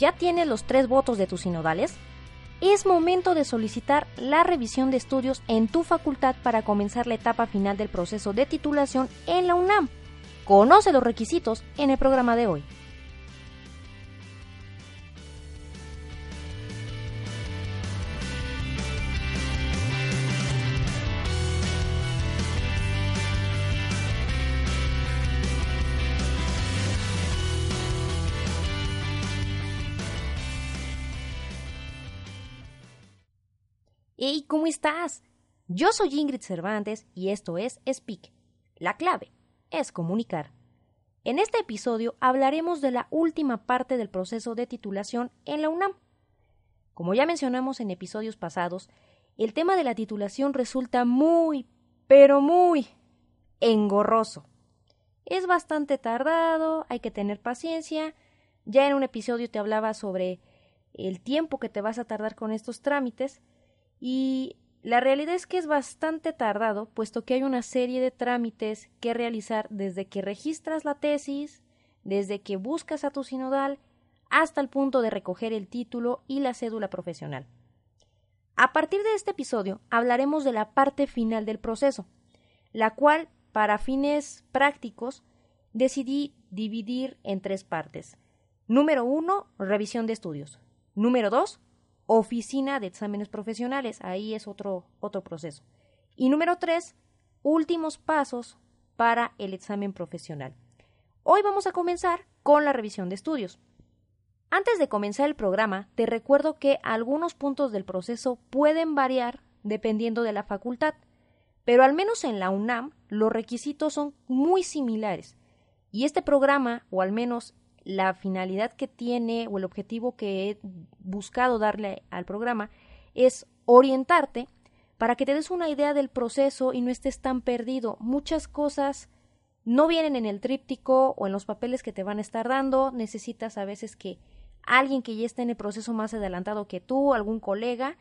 ¿Ya tienes los tres votos de tus sinodales? Es momento de solicitar la revisión de estudios en tu facultad para comenzar la etapa final del proceso de titulación en la UNAM. Conoce los requisitos en el programa de hoy. Hey, ¿cómo estás? Yo soy Ingrid Cervantes y esto es Speak. La clave es comunicar. En este episodio hablaremos de la última parte del proceso de titulación en la UNAM. Como ya mencionamos en episodios pasados, el tema de la titulación resulta muy, pero muy engorroso. Es bastante tardado, hay que tener paciencia. Ya en un episodio te hablaba sobre el tiempo que te vas a tardar con estos trámites, y la realidad es que es bastante tardado, puesto que hay una serie de trámites que realizar desde que registras la tesis, desde que buscas a tu sinodal, hasta el punto de recoger el título y la cédula profesional. A partir de este episodio hablaremos de la parte final del proceso, la cual, para fines prácticos, decidí dividir en tres partes. Número uno, revisión de estudios. Número dos, oficina de exámenes profesionales. Ahí es otro, otro proceso. Y número tres, últimos pasos para el examen profesional. Hoy vamos a comenzar con la revisión de estudios. Antes de comenzar el programa, te recuerdo que algunos puntos del proceso pueden variar dependiendo de la facultad, pero al menos en la UNAM los requisitos son muy similares. Y este programa, o al menos la finalidad que tiene o el objetivo que he buscado darle al programa es orientarte para que te des una idea del proceso y no estés tan perdido. Muchas cosas no vienen en el tríptico o en los papeles que te van a estar dando. Necesitas a veces que alguien que ya esté en el proceso más adelantado que tú, algún colega,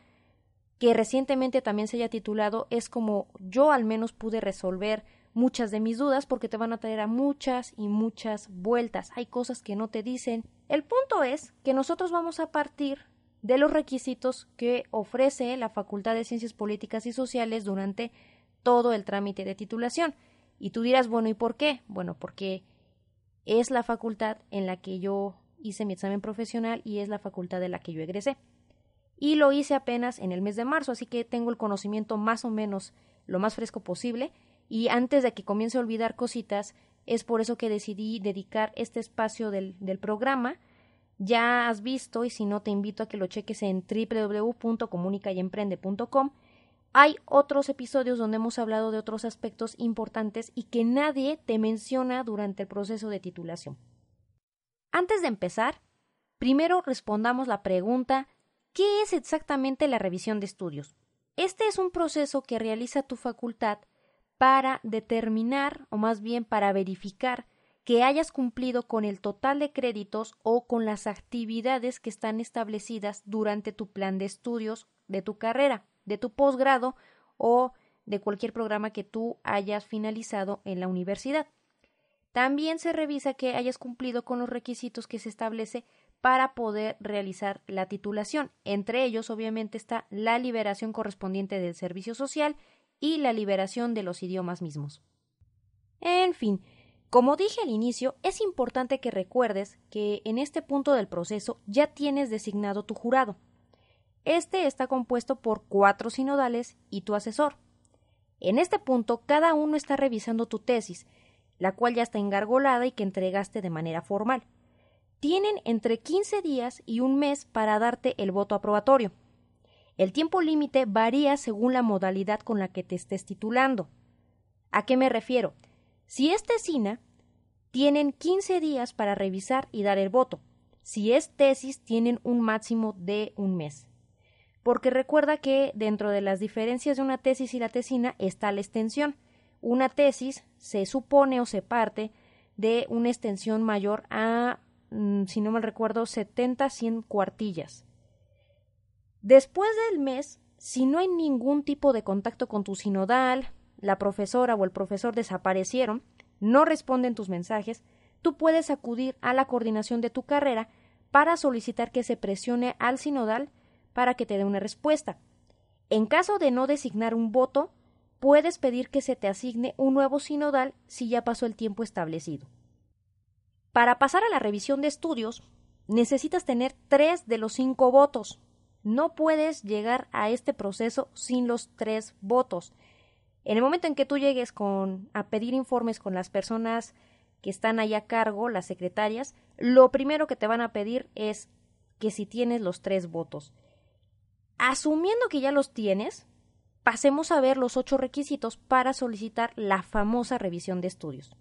que recientemente también se haya titulado, es como yo al menos pude resolver muchas de mis dudas porque te van a traer a muchas y muchas vueltas. Hay cosas que no te dicen. El punto es que nosotros vamos a partir de los requisitos que ofrece la Facultad de Ciencias Políticas y Sociales durante todo el trámite de titulación. Y tú dirás, bueno, ¿y por qué? Bueno, porque es la facultad en la que yo hice mi examen profesional y es la facultad de la que yo egresé. Y lo hice apenas en el mes de marzo, así que tengo el conocimiento más o menos lo más fresco posible y antes de que comience a olvidar cositas, es por eso que decidí dedicar este espacio del, del programa. Ya has visto, y si no te invito a que lo cheques en www.comunicayemprende.com. Hay otros episodios donde hemos hablado de otros aspectos importantes y que nadie te menciona durante el proceso de titulación. Antes de empezar, primero respondamos la pregunta ¿qué es exactamente la revisión de estudios? Este es un proceso que realiza tu facultad para determinar o más bien para verificar que hayas cumplido con el total de créditos o con las actividades que están establecidas durante tu plan de estudios de tu carrera, de tu posgrado o de cualquier programa que tú hayas finalizado en la universidad. También se revisa que hayas cumplido con los requisitos que se establece para poder realizar la titulación. Entre ellos, obviamente, está la liberación correspondiente del servicio social y la liberación de los idiomas mismos. En fin, como dije al inicio, es importante que recuerdes que en este punto del proceso ya tienes designado tu jurado. Este está compuesto por cuatro sinodales y tu asesor. En este punto, cada uno está revisando tu tesis, la cual ya está engargolada y que entregaste de manera formal. Tienen entre 15 días y un mes para darte el voto aprobatorio. El tiempo límite varía según la modalidad con la que te estés titulando. ¿A qué me refiero? Si es tesina, tienen 15 días para revisar y dar el voto. Si es tesis, tienen un máximo de un mes. Porque recuerda que dentro de las diferencias de una tesis y la tesina está la extensión. Una tesis se supone o se parte de una extensión mayor a, mm, si no me recuerdo, 70-100 cuartillas. Después del mes, si no hay ningún tipo de contacto con tu sinodal, la profesora o el profesor desaparecieron, no responden tus mensajes, tú puedes acudir a la coordinación de tu carrera para solicitar que se presione al sinodal para que te dé una respuesta. En caso de no designar un voto, puedes pedir que se te asigne un nuevo sinodal si ya pasó el tiempo establecido. Para pasar a la revisión de estudios, necesitas tener tres de los cinco votos. No puedes llegar a este proceso sin los tres votos. En el momento en que tú llegues con, a pedir informes con las personas que están ahí a cargo, las secretarias, lo primero que te van a pedir es que si tienes los tres votos. Asumiendo que ya los tienes, pasemos a ver los ocho requisitos para solicitar la famosa revisión de estudios.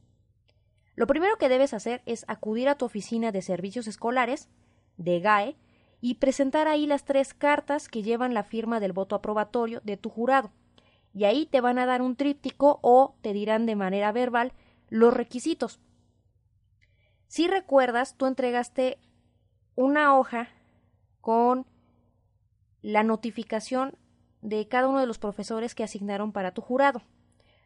Lo primero que debes hacer es acudir a tu oficina de servicios escolares, de GAE, y presentar ahí las tres cartas que llevan la firma del voto aprobatorio de tu jurado. Y ahí te van a dar un tríptico o te dirán de manera verbal los requisitos. Si recuerdas, tú entregaste una hoja con la notificación de cada uno de los profesores que asignaron para tu jurado.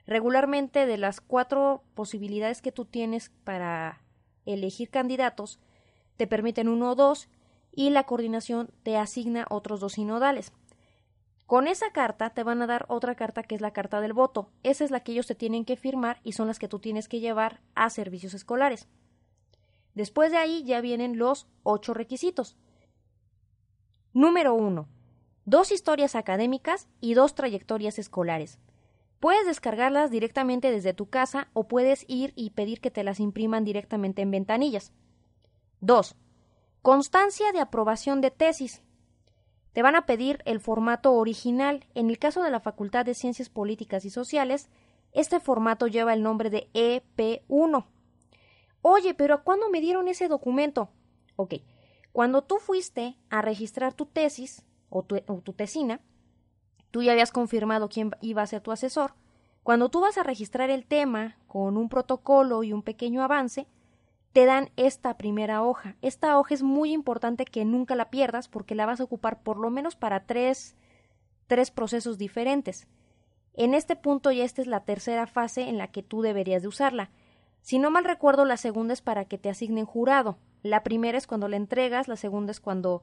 Regularmente de las cuatro posibilidades que tú tienes para elegir candidatos, te permiten uno o dos y la coordinación te asigna otros dos sinodales. Con esa carta te van a dar otra carta que es la carta del voto. Esa es la que ellos te tienen que firmar y son las que tú tienes que llevar a servicios escolares. Después de ahí ya vienen los ocho requisitos. Número uno. Dos historias académicas y dos trayectorias escolares. Puedes descargarlas directamente desde tu casa o puedes ir y pedir que te las impriman directamente en ventanillas. 2. Constancia de aprobación de tesis. Te van a pedir el formato original. En el caso de la Facultad de Ciencias Políticas y Sociales, este formato lleva el nombre de EP1. Oye, pero ¿cuándo me dieron ese documento? Ok, cuando tú fuiste a registrar tu tesis o tu, o tu tesina, tú ya habías confirmado quién iba a ser tu asesor. Cuando tú vas a registrar el tema con un protocolo y un pequeño avance, te dan esta primera hoja. Esta hoja es muy importante que nunca la pierdas porque la vas a ocupar por lo menos para tres, tres procesos diferentes. En este punto ya esta es la tercera fase en la que tú deberías de usarla. Si no mal recuerdo, la segunda es para que te asignen jurado. La primera es cuando la entregas, la segunda es cuando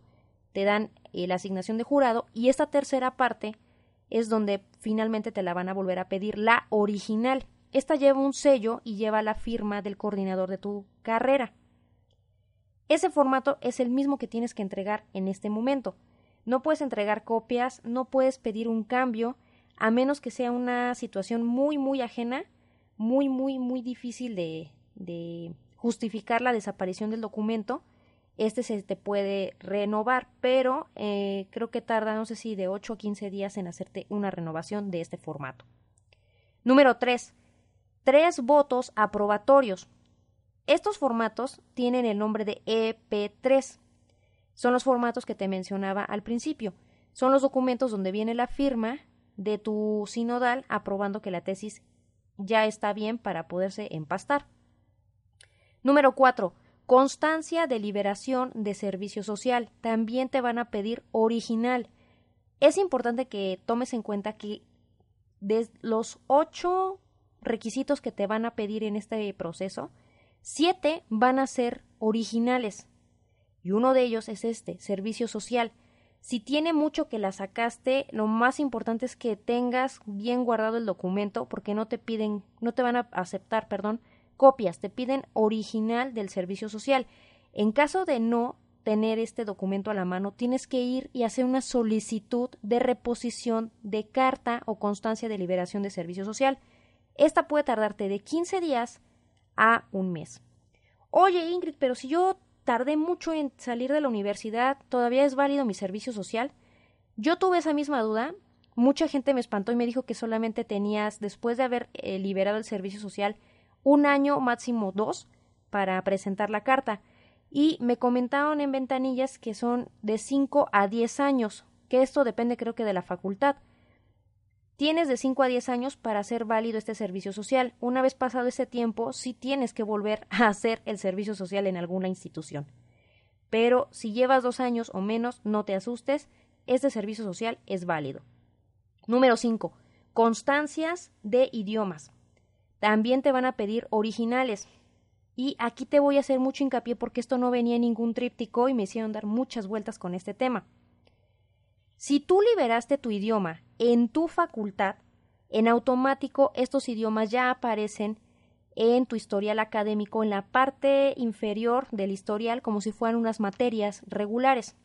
te dan eh, la asignación de jurado y esta tercera parte es donde finalmente te la van a volver a pedir la original. Esta lleva un sello y lleva la firma del coordinador de tu carrera. Ese formato es el mismo que tienes que entregar en este momento. No puedes entregar copias, no puedes pedir un cambio, a menos que sea una situación muy, muy ajena muy, muy, muy difícil de, justificar la desaparición del documento, este se te puede renovar, pero eh, creo que tarda, no sé si de 8 a 15 días en hacerte una renovación de este formato. Número 3. Tres votos aprobatorios. Estos formatos tienen el nombre de EP3. Son los formatos que te mencionaba al principio. Son los documentos donde viene la firma de tu sinodal aprobando que la tesis ya está bien para poderse empastar. Número 4. Constancia de liberación de servicio social. También te van a pedir original. Es importante que tomes en cuenta que de los ocho requisitos que te van a pedir en este proceso, siete van a ser originales. Y uno de ellos es este, servicio social. Si tiene mucho que la sacaste, lo más importante es que tengas bien guardado el documento porque no te piden, no te van a aceptar, perdón, copias, te piden original del servicio social. En caso de no tener este documento a la mano, tienes que ir y hacer una solicitud de reposición de carta o constancia de liberación de servicio social. Esta puede tardarte de 15 días a un mes. Oye, Ingrid, pero si yo tardé mucho en salir de la universidad, ¿todavía es válido mi servicio social? Yo tuve esa misma duda. Mucha gente me espantó y me dijo que solamente tenías, después de haber eh, liberado el servicio social, un año, máximo dos, para presentar la carta. Y me comentaron en ventanillas que son de 5 a 10 años, que esto depende creo que de la facultad. Tienes de 5 a 10 años para hacer válido este servicio social. Una vez pasado ese tiempo, sí tienes que volver a hacer el servicio social en alguna institución. Pero si llevas dos años o menos, no te asustes, este servicio social es válido. Número 5. Constancias de idiomas. También te van a pedir originales. Y aquí te voy a hacer mucho hincapié porque esto no venía en ningún tríptico y me hicieron dar muchas vueltas con este tema. Si tú liberaste tu idioma en tu facultad, en automático estos idiomas ya aparecen en tu historial académico en la parte inferior del historial como si fueran unas materias regulares.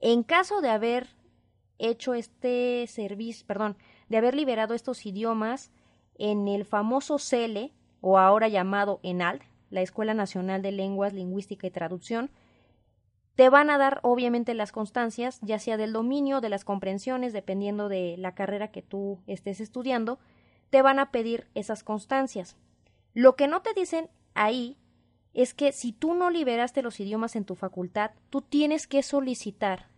En caso de haber hecho este servicio, perdón, de haber liberado estos idiomas en el famoso CELE, o ahora llamado ENALD, la Escuela Nacional de Lenguas, Lingüística y Traducción, te van a dar obviamente las constancias, ya sea del dominio, de las comprensiones, dependiendo de la carrera que tú estés estudiando, te van a pedir esas constancias. Lo que no te dicen ahí es que si tú no liberaste los idiomas en tu facultad, tú tienes que solicitar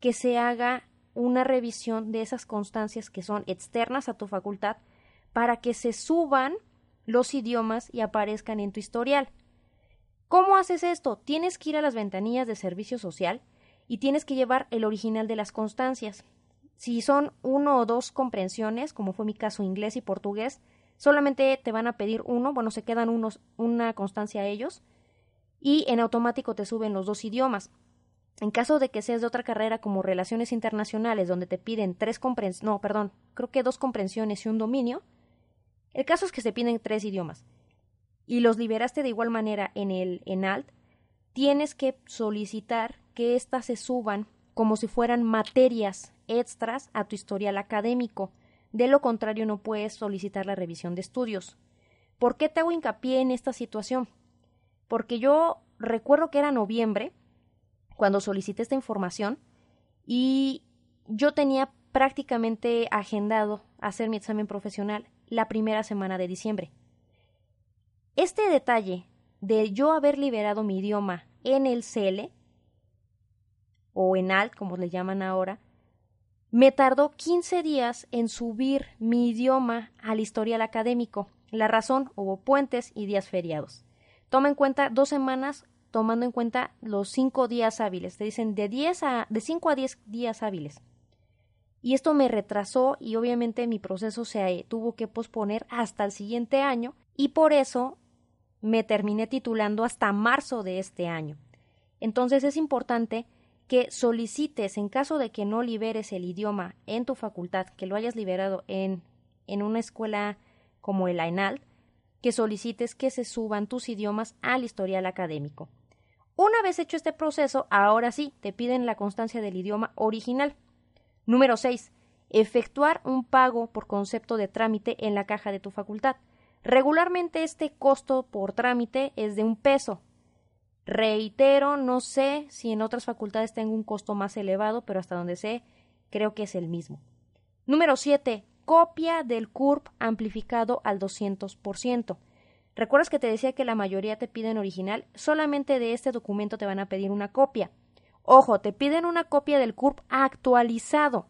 que se haga una revisión de esas constancias que son externas a tu facultad para que se suban los idiomas y aparezcan en tu historial. ¿Cómo haces esto? Tienes que ir a las ventanillas de servicio social y tienes que llevar el original de las constancias. Si son uno o dos comprensiones, como fue mi caso inglés y portugués, solamente te van a pedir uno, bueno, se quedan unos, una constancia a ellos, y en automático te suben los dos idiomas. En caso de que seas de otra carrera como Relaciones Internacionales, donde te piden tres comprensiones, no, perdón, creo que dos comprensiones y un dominio, el caso es que se piden tres idiomas y los liberaste de igual manera en el ENALT, tienes que solicitar que éstas se suban como si fueran materias extras a tu historial académico. De lo contrario, no puedes solicitar la revisión de estudios. ¿Por qué te hago hincapié en esta situación? Porque yo recuerdo que era noviembre cuando solicité esta información y yo tenía prácticamente agendado hacer mi examen profesional la primera semana de diciembre. Este detalle de yo haber liberado mi idioma en el CL o en ALT, como le llaman ahora, me tardó 15 días en subir mi idioma al historial académico. La razón, hubo puentes y días feriados. Toma en cuenta dos semanas tomando en cuenta los cinco días hábiles. Te dicen de, 10 a, de 5 a 10 días hábiles y esto me retrasó y obviamente mi proceso se eh, tuvo que posponer hasta el siguiente año y por eso me terminé titulando hasta marzo de este año. Entonces es importante que solicites en caso de que no liberes el idioma en tu facultad, que lo hayas liberado en, en una escuela como el AENAL, que solicites que se suban tus idiomas al historial académico. Una vez hecho este proceso, ahora sí, te piden la constancia del idioma original. Número 6. Efectuar un pago por concepto de trámite en la caja de tu facultad. Regularmente este costo por trámite es de un peso. Reitero, no sé si en otras facultades tengo un costo más elevado, pero hasta donde sé, creo que es el mismo. Número 7. Copia del CURP amplificado al 200%. ¿Recuerdas que te decía que la mayoría te piden original? Solamente de este documento te van a pedir una copia. Ojo, te piden una copia del CURP actualizado.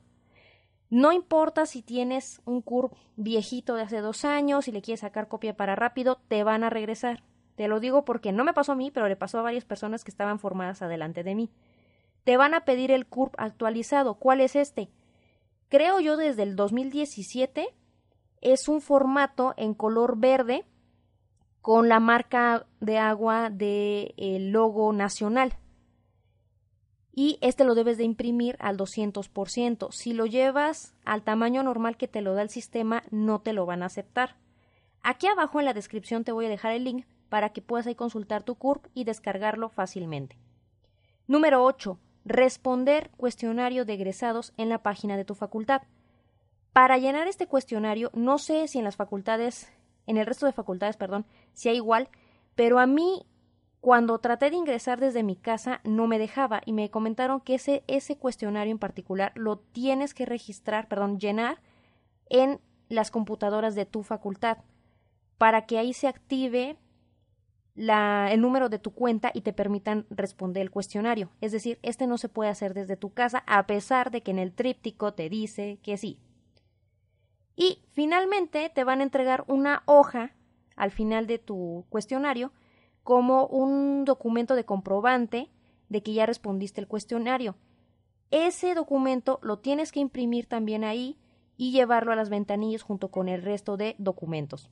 No importa si tienes un CURP viejito de hace dos años y le quieres sacar copia para rápido, te van a regresar. Te lo digo porque no me pasó a mí, pero le pasó a varias personas que estaban formadas adelante de mí. Te van a pedir el CURP actualizado. ¿Cuál es este? Creo yo desde el 2017 es un formato en color verde con la marca de agua del logo nacional y este lo debes de imprimir al 200%. Si lo llevas al tamaño normal que te lo da el sistema, no te lo van a aceptar. Aquí abajo en la descripción te voy a dejar el link para que puedas ahí consultar tu CURP y descargarlo fácilmente. Número 8. Responder cuestionario de egresados en la página de tu facultad. Para llenar este cuestionario, no sé si en las facultades, en el resto de facultades, perdón, sea igual, pero a mí cuando traté de ingresar desde mi casa no me dejaba y me comentaron que ese, ese cuestionario en particular lo tienes que registrar, perdón, llenar en las computadoras de tu facultad para que ahí se active el número de tu cuenta y te permitan responder el cuestionario. Es decir, este no se puede hacer desde tu casa a pesar de que en el tríptico te dice que sí. Y finalmente te van a entregar una hoja al final de tu cuestionario como un documento de comprobante de que ya respondiste el cuestionario. Ese documento lo tienes que imprimir también ahí y llevarlo a las ventanillas junto con el resto de documentos.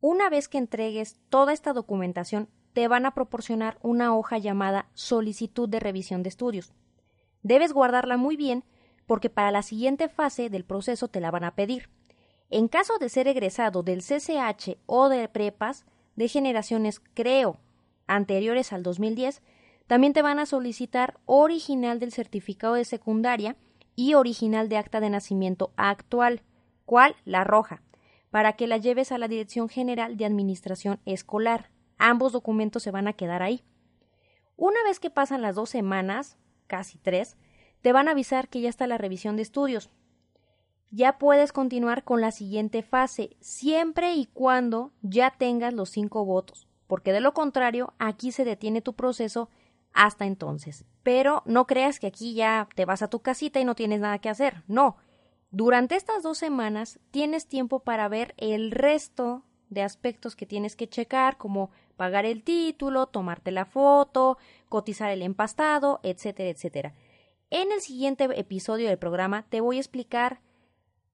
Una vez que entregues toda esta documentación, te van a proporcionar una hoja llamada solicitud de revisión de estudios. Debes guardarla muy bien porque para la siguiente fase del proceso te la van a pedir. En caso de ser egresado del CCH o de prepas de generaciones, creo, anteriores al 2010, también te van a solicitar original del certificado de secundaria y original de acta de nacimiento actual. ¿Cuál? La roja, para que la lleves a la Dirección General de Administración Escolar. Ambos documentos se van a quedar ahí. Una vez que pasan las dos semanas, casi tres, te van a avisar que ya está la revisión de estudios. Ya puedes continuar con la siguiente fase, siempre y cuando ya tengas los cinco votos, porque de lo contrario, aquí se detiene tu proceso hasta entonces. Pero no creas que aquí ya te vas a tu casita y no tienes nada que hacer. No. Durante estas dos semanas tienes tiempo para ver el resto de aspectos que tienes que checar, como pagar el título, tomarte la foto, cotizar el empastado, etcétera, etcétera. En el siguiente episodio del programa te voy a explicar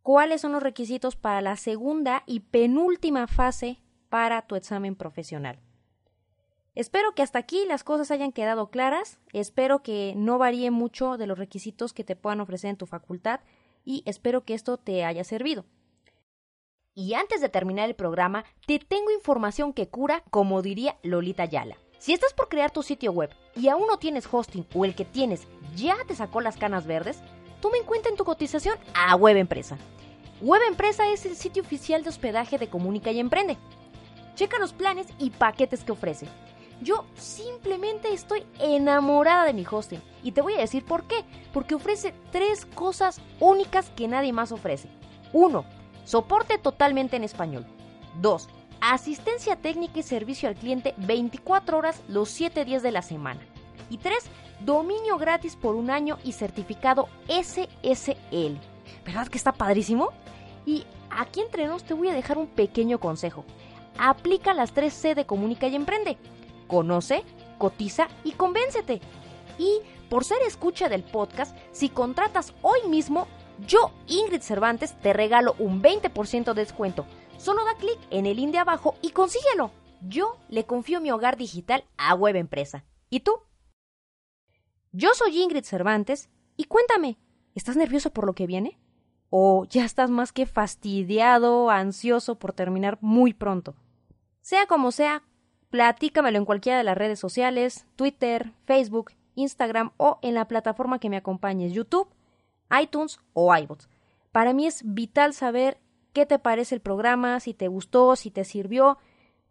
cuáles son los requisitos para la segunda y penúltima fase para tu examen profesional. Espero que hasta aquí las cosas hayan quedado claras, espero que no varíe mucho de los requisitos que te puedan ofrecer en tu facultad y espero que esto te haya servido. Y antes de terminar el programa, te tengo información que cura, como diría Lolita Yala. Si estás por crear tu sitio web y aún no tienes hosting o el que tienes ya te sacó las canas verdes, toma en cuenta en tu cotización a Web Empresa. Web Empresa es el sitio oficial de hospedaje de Comunica y Emprende. Checa los planes y paquetes que ofrece yo simplemente estoy enamorada de mi hosting. Y te voy a decir por qué. Porque ofrece tres cosas únicas que nadie más ofrece. 1. Soporte totalmente en español. 2. Asistencia técnica y servicio al cliente 24 horas los 7 días de la semana. Y 3. Dominio gratis por un año y certificado SSL. ¿Verdad que está padrísimo? Y aquí entre nos te voy a dejar un pequeño consejo. Aplica las 3C de Comunica y Emprende conoce, cotiza y convéncete. Y por ser escucha del podcast, si contratas hoy mismo, yo, Ingrid Cervantes, te regalo un 20% de descuento. Solo da clic en el link de abajo y consíguelo. Yo le confío mi hogar digital a Web Empresa. ¿Y tú? Yo soy Ingrid Cervantes y cuéntame, ¿estás nervioso por lo que viene? ¿O ya estás más que fastidiado, ansioso por terminar muy pronto? Sea como sea, Platícamelo en cualquiera de las redes sociales, Twitter, Facebook, Instagram o en la plataforma que me acompañes, YouTube, iTunes o iBots. Para mí es vital saber qué te parece el programa, si te gustó, si te sirvió.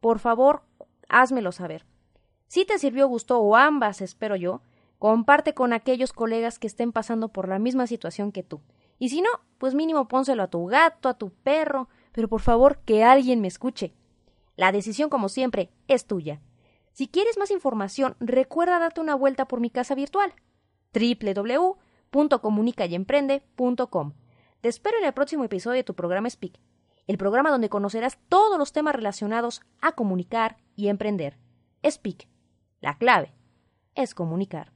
Por favor, házmelo saber. Si te sirvió, gustó o ambas, espero yo, comparte con aquellos colegas que estén pasando por la misma situación que tú. Y si no, pues mínimo pónselo a tu gato, a tu perro, pero por favor que alguien me escuche. La decisión, como siempre, es tuya. Si quieres más información, recuerda darte una vuelta por mi casa virtual www.comunicayemprende.com. Te espero en el próximo episodio de tu programa Speak, el programa donde conocerás todos los temas relacionados a comunicar y emprender. Speak. La clave es comunicar.